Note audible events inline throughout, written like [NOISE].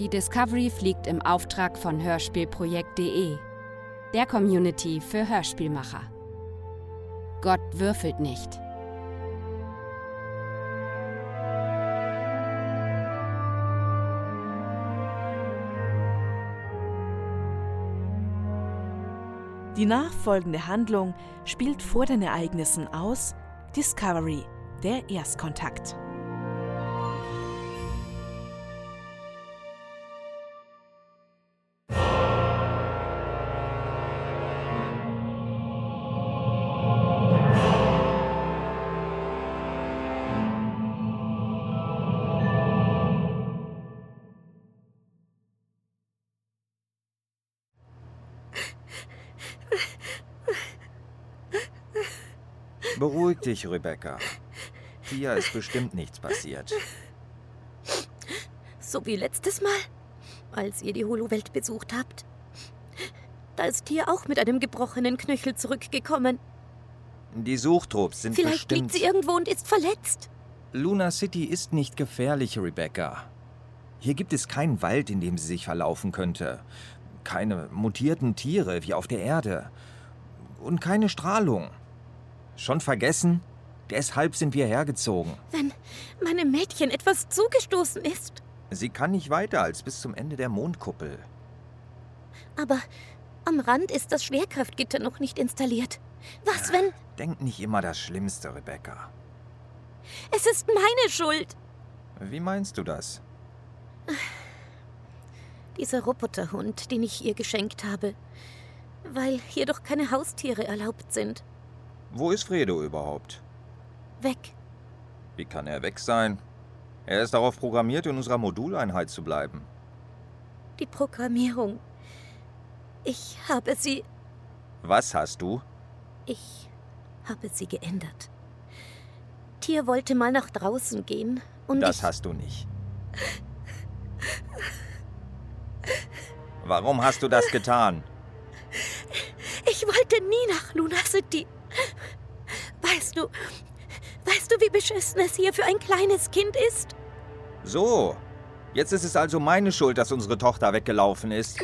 Die Discovery fliegt im Auftrag von Hörspielprojekt.de, der Community für Hörspielmacher. Gott würfelt nicht. Die nachfolgende Handlung spielt vor den Ereignissen aus Discovery, der Erstkontakt. Beruhig dich, Rebecca. Tia ist bestimmt nichts passiert. So wie letztes Mal, als ihr die Holo-Welt besucht habt. Da ist Tia auch mit einem gebrochenen Knöchel zurückgekommen. Die Suchtrupps sind Vielleicht bestimmt... liegt sie irgendwo und ist verletzt. Luna City ist nicht gefährlich, Rebecca. Hier gibt es keinen Wald, in dem sie sich verlaufen könnte. Keine mutierten Tiere wie auf der Erde. Und keine Strahlung. Schon vergessen? Deshalb sind wir hergezogen. Wenn meinem Mädchen etwas zugestoßen ist. Sie kann nicht weiter als bis zum Ende der Mondkuppel. Aber am Rand ist das Schwerkraftgitter noch nicht installiert. Was, wenn... Denk nicht immer das Schlimmste, Rebecca. Es ist meine Schuld. Wie meinst du das? Dieser Roboterhund, den ich ihr geschenkt habe. Weil hier doch keine Haustiere erlaubt sind. Wo ist Fredo überhaupt? Weg. Wie kann er weg sein? Er ist darauf programmiert, in unserer Moduleinheit zu bleiben. Die Programmierung. Ich habe sie. Was hast du? Ich habe sie geändert. Tier wollte mal nach draußen gehen und Das ich. hast du nicht. Warum hast du das getan? Ich wollte nie nach Luna City. Weißt du. Weißt du, wie beschissen es hier für ein kleines Kind ist? So, jetzt ist es also meine Schuld, dass unsere Tochter weggelaufen ist.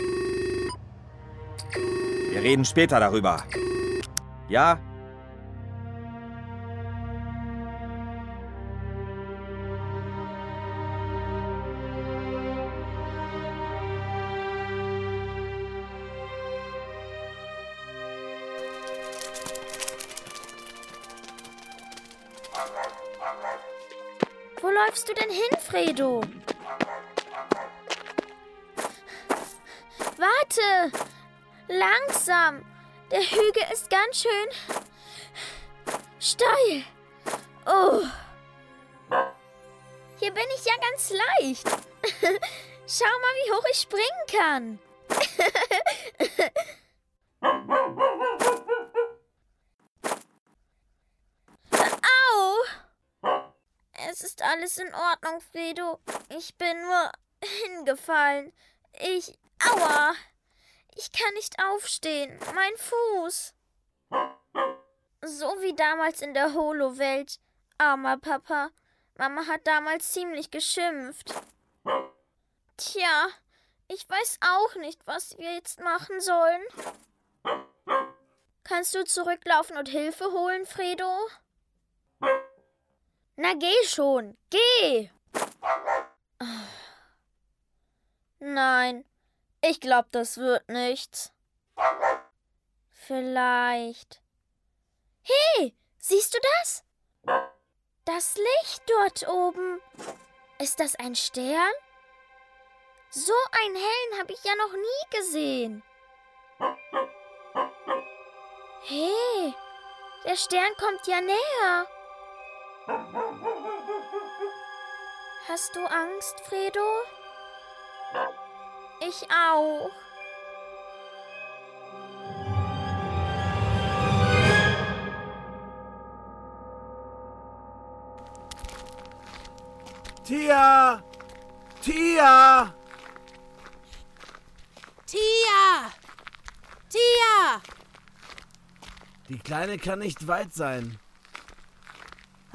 Wir reden später darüber. Ja? Fredo? Warte! Langsam! Der Hügel ist ganz schön steil. Oh. Hier bin ich ja ganz leicht. [LAUGHS] Schau mal, wie hoch ich springen kann. [LAUGHS] Es ist alles in Ordnung, Fredo. Ich bin nur [LAUGHS] hingefallen. Ich. Aua! Ich kann nicht aufstehen. Mein Fuß. So wie damals in der Holo-Welt. Armer Papa. Mama hat damals ziemlich geschimpft. Tja, ich weiß auch nicht, was wir jetzt machen sollen. Kannst du zurücklaufen und Hilfe holen, Fredo? Na geh schon, geh! Nein, ich glaube, das wird nichts. Vielleicht. Hey, siehst du das? Das Licht dort oben. Ist das ein Stern? So einen hellen habe ich ja noch nie gesehen. Hey, der Stern kommt ja näher. Hast du Angst, Fredo? Ich auch. Tia! Tia! Tia! Tia! Die Kleine kann nicht weit sein.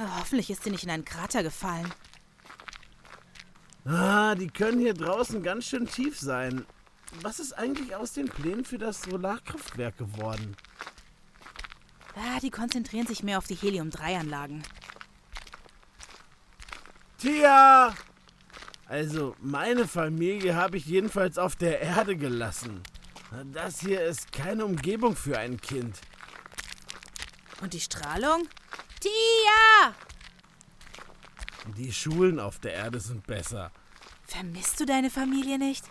Ah, hoffentlich ist sie nicht in einen Krater gefallen. Ah, die können hier draußen ganz schön tief sein. Was ist eigentlich aus den Plänen für das Solarkraftwerk geworden? Ah, die konzentrieren sich mehr auf die Helium-3-Anlagen. Tia! Also, meine Familie habe ich jedenfalls auf der Erde gelassen. Das hier ist keine Umgebung für ein Kind. Und die Strahlung? Tia! Die Schulen auf der Erde sind besser. Vermisst du deine Familie nicht?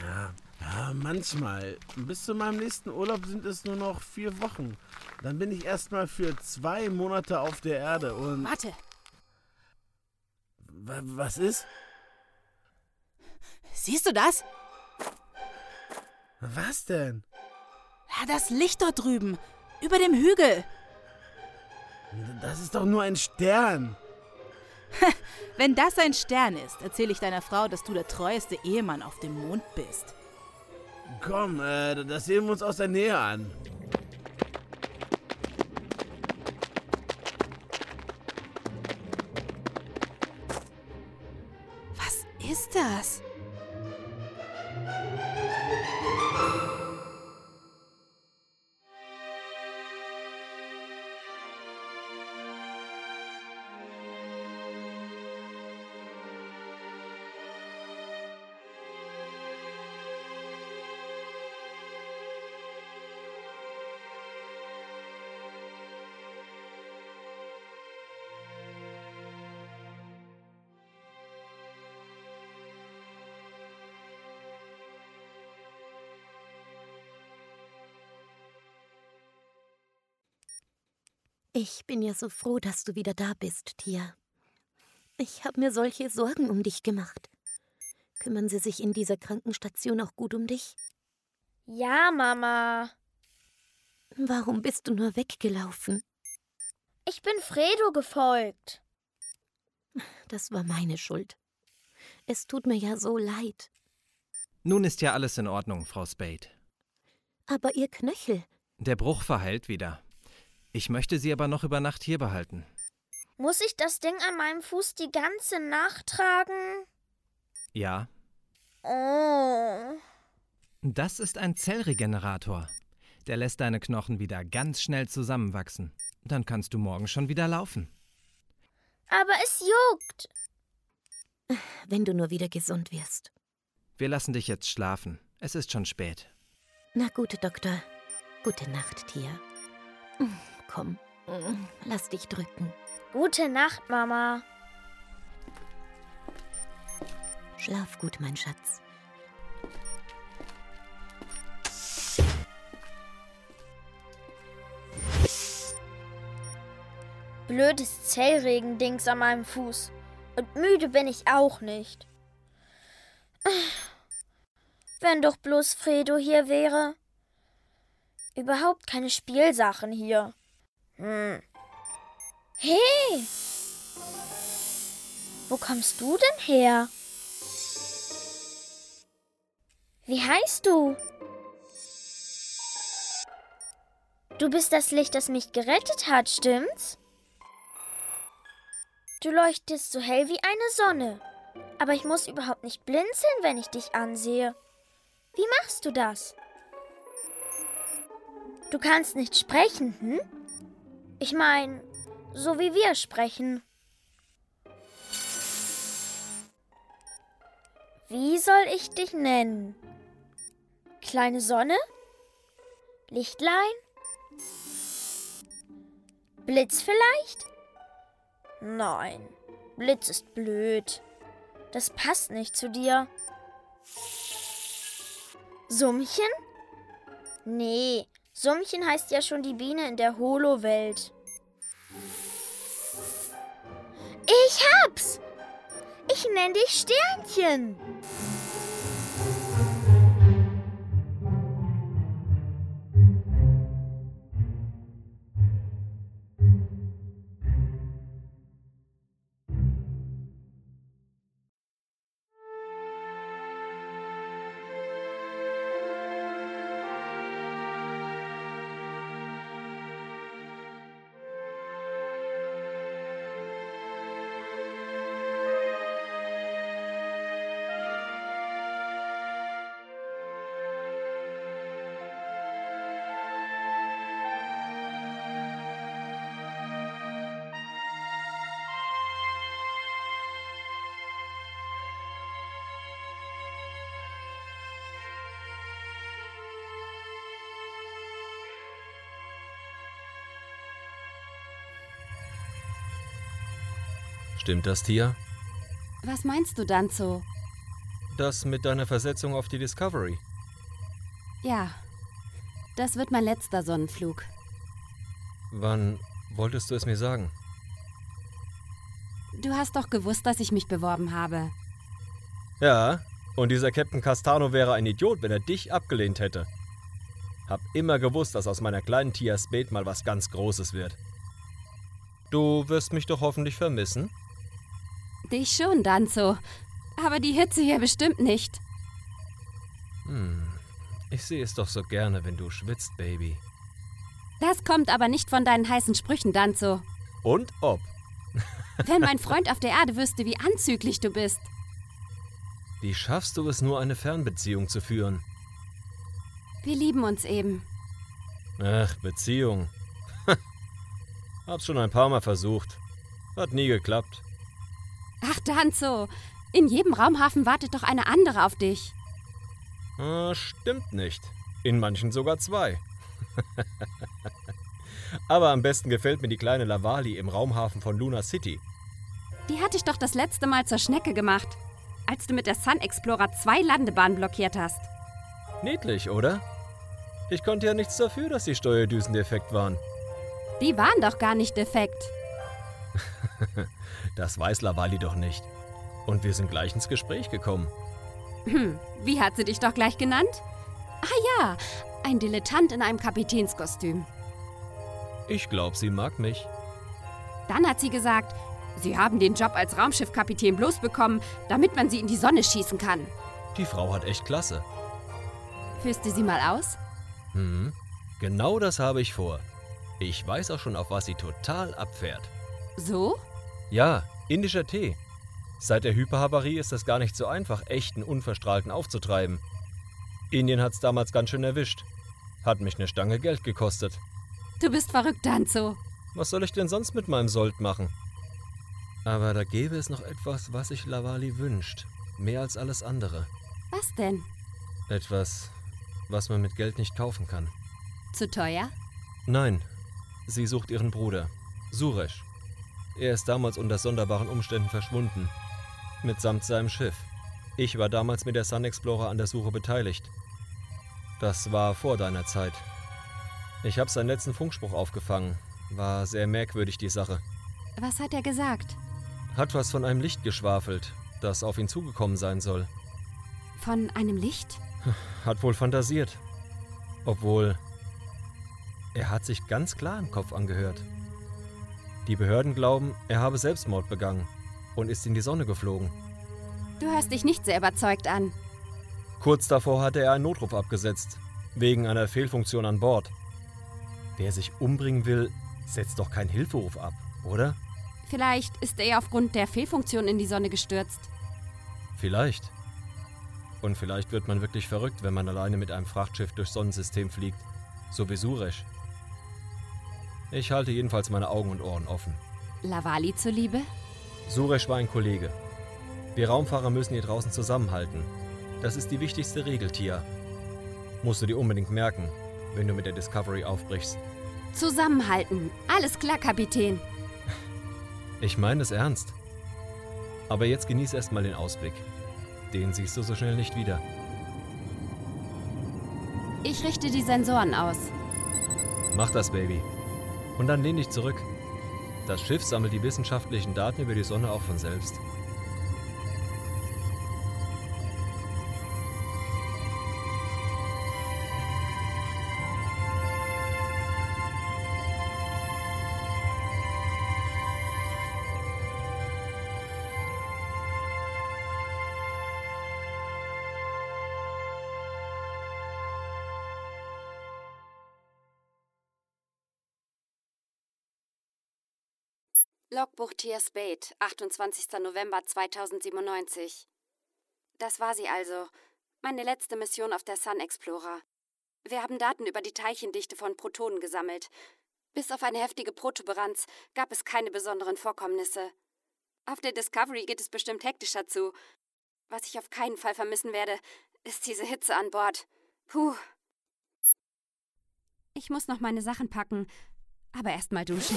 Ja, ja, manchmal. Bis zu meinem nächsten Urlaub sind es nur noch vier Wochen. Dann bin ich erstmal für zwei Monate auf der Erde und. Warte, Wa- Was ist? siehst du das? Was denn? Ja, das Licht dort drüben, über dem Hügel. Das ist doch nur ein Stern. [LAUGHS] Wenn das ein Stern ist, erzähle ich deiner Frau, dass du der treueste Ehemann auf dem Mond bist. Komm, äh, das sehen wir uns aus der Nähe an. Was ist das? Ich bin ja so froh, dass du wieder da bist, Tia. Ich habe mir solche Sorgen um dich gemacht. Kümmern sie sich in dieser Krankenstation auch gut um dich? Ja, Mama. Warum bist du nur weggelaufen? Ich bin Fredo gefolgt. Das war meine Schuld. Es tut mir ja so leid. Nun ist ja alles in Ordnung, Frau Spade. Aber ihr Knöchel, Der Bruch verheilt wieder. Ich möchte Sie aber noch über Nacht hier behalten. Muss ich das Ding an meinem Fuß die ganze Nacht tragen? Ja, Oh. das ist ein Zellregenerator. Der lässt deine Knochen wieder ganz schnell zusammenwachsen. Dann kannst du morgen schon wieder laufen. Aber es juckt. wenn du nur wieder gesund wirst. Wir lassen dich jetzt schlafen. Es ist schon spät. Na gut, Doktor. Gute Nacht, Tia. Komm, lass dich drücken. Gute Nacht, Mama. Schlaf gut, mein Schatz. Blödes Zellregendings an meinem Fuß. Und müde bin ich auch nicht. Wenn doch bloß Fredo hier wäre. Überhaupt keine Spielsachen hier. Hey! Wo kommst du denn her? Wie heißt du? Du bist das Licht, das mich gerettet hat, stimmt's? Du leuchtest so hell wie eine Sonne. Aber ich muss überhaupt nicht blinzeln, wenn ich dich ansehe. Wie machst du das? Du kannst nicht sprechen, hm? Ich meine, so wie wir sprechen. Wie soll ich dich nennen? Kleine Sonne? Lichtlein? Blitz vielleicht? Nein, Blitz ist blöd. Das passt nicht zu dir. Summchen? Nee, Summchen heißt ja schon die Biene in der Holo-Welt. Ich hab's! Ich nenn dich Sternchen. Stimmt das, Tia? Was meinst du, Danzo? Das mit deiner Versetzung auf die Discovery. Ja, das wird mein letzter Sonnenflug. Wann wolltest du es mir sagen? Du hast doch gewusst, dass ich mich beworben habe. Ja, und dieser Captain Castano wäre ein Idiot, wenn er dich abgelehnt hätte. Hab immer gewusst, dass aus meiner kleinen Tia Spade mal was ganz Großes wird. Du wirst mich doch hoffentlich vermissen? Dich schon, Danzo. Aber die Hitze hier bestimmt nicht. Hm, ich sehe es doch so gerne, wenn du schwitzt, Baby. Das kommt aber nicht von deinen heißen Sprüchen, Danzo. Und ob. [LAUGHS] Wenn mein Freund auf der Erde wüsste, wie anzüglich du bist. Wie schaffst du es nur, eine Fernbeziehung zu führen? Wir lieben uns eben. Ach, Beziehung. [LAUGHS] Hab's schon ein paar Mal versucht. Hat nie geklappt. Ach, Danzo. In jedem Raumhafen wartet doch eine andere auf dich. Ah, stimmt nicht. In manchen sogar zwei. [LAUGHS] Aber am besten gefällt mir die kleine Lavali im Raumhafen von Luna City. Die hatte ich doch das letzte Mal zur Schnecke gemacht, als du mit der Sun Explorer zwei Landebahnen blockiert hast. Niedlich, oder? Ich konnte ja nichts dafür, dass die Steuerdüsen defekt waren. Die waren doch gar nicht defekt. [LAUGHS] das weiß Lavali doch nicht. Und wir sind gleich ins Gespräch gekommen. Hm, wie hat sie dich doch gleich genannt? Ah ja, ein Dilettant in einem Kapitänskostüm. Ich glaube, sie mag mich. Dann hat sie gesagt, sie haben den Job als Raumschiffkapitän bloß bekommen, damit man sie in die Sonne schießen kann. Die Frau hat echt klasse. Führst du sie mal aus? Hm, genau das habe ich vor. Ich weiß auch schon, auf was sie total abfährt. So? Ja, indischer Tee. Seit der Hyperhavarie ist es gar nicht so einfach, echten Unverstrahlten aufzutreiben. Indien hat's damals ganz schön erwischt. Hat mich eine Stange Geld gekostet. Du bist verrückt, Danzo. Was soll ich denn sonst mit meinem Sold machen? Aber da gäbe es noch etwas, was sich Lavali wünscht. Mehr als alles andere. Was denn? Etwas, was man mit Geld nicht kaufen kann. Zu teuer? Nein. Sie sucht ihren Bruder, Suresh. Er ist damals unter sonderbaren Umständen verschwunden. Mitsamt seinem Schiff. Ich war damals mit der Sun Explorer an der Suche beteiligt. Das war vor deiner Zeit. Ich habe seinen letzten Funkspruch aufgefangen. War sehr merkwürdig die Sache. Was hat er gesagt? Hat was von einem Licht geschwafelt, das auf ihn zugekommen sein soll. Von einem Licht? [LAUGHS] Hat wohl fantasiert. Obwohl, er hat sich ganz klar im Kopf angehört. Die Behörden glauben, er habe Selbstmord begangen und ist in die Sonne geflogen. Du hörst dich nicht sehr überzeugt an. Kurz davor hatte er einen Notruf abgesetzt, wegen einer Fehlfunktion an Bord. Wer sich umbringen will, setzt doch keinen Hilferuf ab, oder? Vielleicht ist er aufgrund der Fehlfunktion in die Sonne gestürzt. Vielleicht. Und vielleicht wird man wirklich verrückt, wenn man alleine mit einem Frachtschiff durchs Sonnensystem fliegt, so wie Suresh. Ich halte jedenfalls meine Augen und Ohren offen. Lavali zuliebe? Suresh war ein Kollege. Wir Raumfahrer müssen hier draußen zusammenhalten. Das ist die wichtigste Regel, Tia. Musst du dir unbedingt merken, wenn du mit der Discovery aufbrichst. Zusammenhalten. Alles klar, Kapitän. Ich meine es ernst. Aber jetzt genieß erstmal den Ausblick. Den siehst du so schnell nicht wieder. Ich richte die Sensoren aus. Mach das, Baby. Und dann lehn dich zurück. Das Schiff sammelt die wissenschaftlichen Daten über die Sonne auch von selbst. Logbuch Tia Spade, 28. November 2097. Das war sie also. Meine letzte Mission auf der Sun Explorer. Wir haben Daten über die Teilchendichte von Protonen gesammelt. Bis auf eine heftige Protuberanz gab es keine besonderen Vorkommnisse. Auf der Discovery geht es bestimmt hektischer zu. Was ich auf keinen Fall vermissen werde, ist diese Hitze an Bord. Puh. Ich muss noch meine Sachen packen, aber erst mal duschen.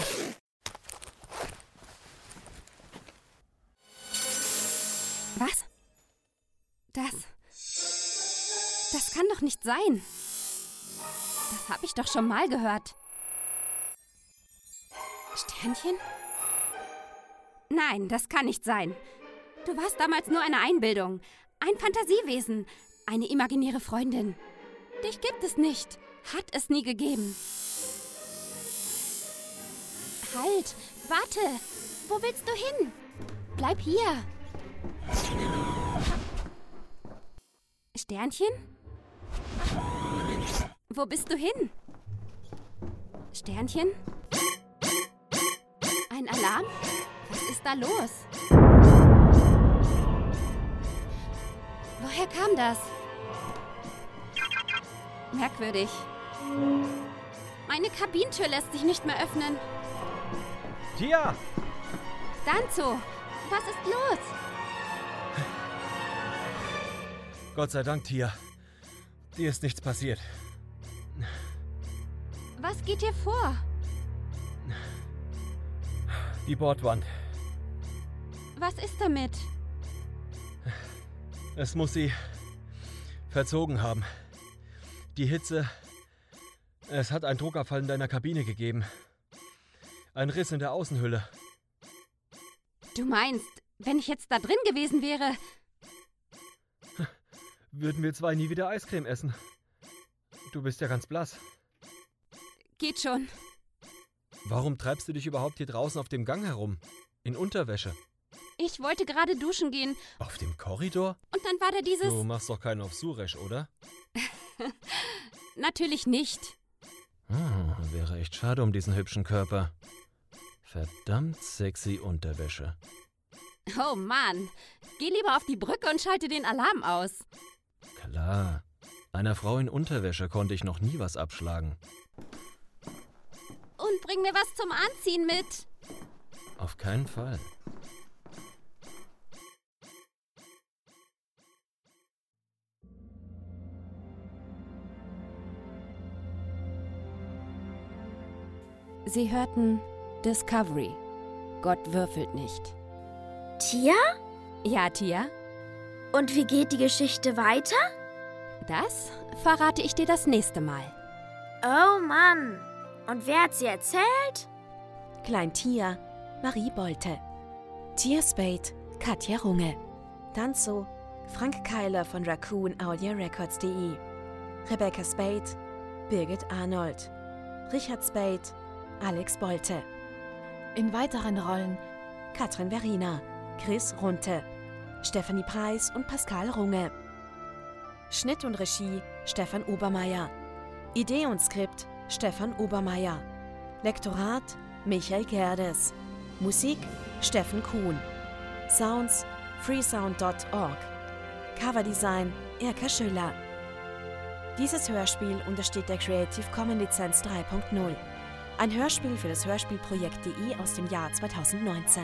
Sein. Das habe ich doch schon mal gehört. Sternchen? Nein, das kann nicht sein. Du warst damals nur eine Einbildung, ein Fantasiewesen, eine imaginäre Freundin. Dich gibt es nicht, hat es nie gegeben. Halt, warte, wo willst du hin? Bleib hier. Sternchen? Wo bist du hin? Sternchen? Ein Alarm? Was ist da los? Woher kam das? Merkwürdig. Meine Kabinentür lässt sich nicht mehr öffnen. Tia! Danzo, was ist los? Gott sei Dank, Tia. Dir ist nichts passiert. Was geht dir vor? Die Bordwand. Was ist damit? Es muss sie verzogen haben. Die Hitze. Es hat einen Druckabfall in deiner Kabine gegeben. Ein Riss in der Außenhülle. Du meinst, wenn ich jetzt da drin gewesen wäre, Würden wir zwei nie wieder Eiscreme essen? Du bist ja ganz blass. Geht schon. Warum treibst du dich überhaupt hier draußen auf dem Gang herum? In Unterwäsche? Ich wollte gerade duschen gehen Auf dem Korridor? und dann war da dieses. Du machst doch keinen auf Suresh, oder? [LAUGHS] Natürlich nicht. Ah, wäre echt schade um diesen hübschen Körper. Verdammt sexy Unterwäsche. Oh Mann. Geh lieber auf die Brücke und schalte den Alarm aus. Klar. Einer Frau in Unterwäsche konnte ich noch nie was abschlagen. Und bring mir was zum Anziehen mit. Auf keinen Fall. Sie hörten Discovery. Gott würfelt nicht. Tia? Ja, Tia? Und wie geht die Geschichte weiter? Das verrate ich dir das nächste Mal. Oh Mann. Und wer hat sie erzählt? Klein Tia, Marie Bolte. Tia Spade, Katja Runge. Danzo, Frank Keiler von Raccoon Audio Records.de. Rebecca Spade, Birgit Arnold. Richard Spade, Alex Bolte. In weiteren Rollen Katrin Verina, Chris Runte, Stephanie Preis und Pascal Runge. Schnitt und Regie Stefan Obermeier. Idee und Skript Stefan Obermeier. Lektorat Michael Gerdes. Musik Steffen Kuhn. Sounds freesound.org. Coverdesign Erka Schüller. Dieses Hörspiel untersteht der Creative Commons Lizenz 3.0. Ein Hörspiel für das Hörspielprojekt.de aus dem Jahr 2019.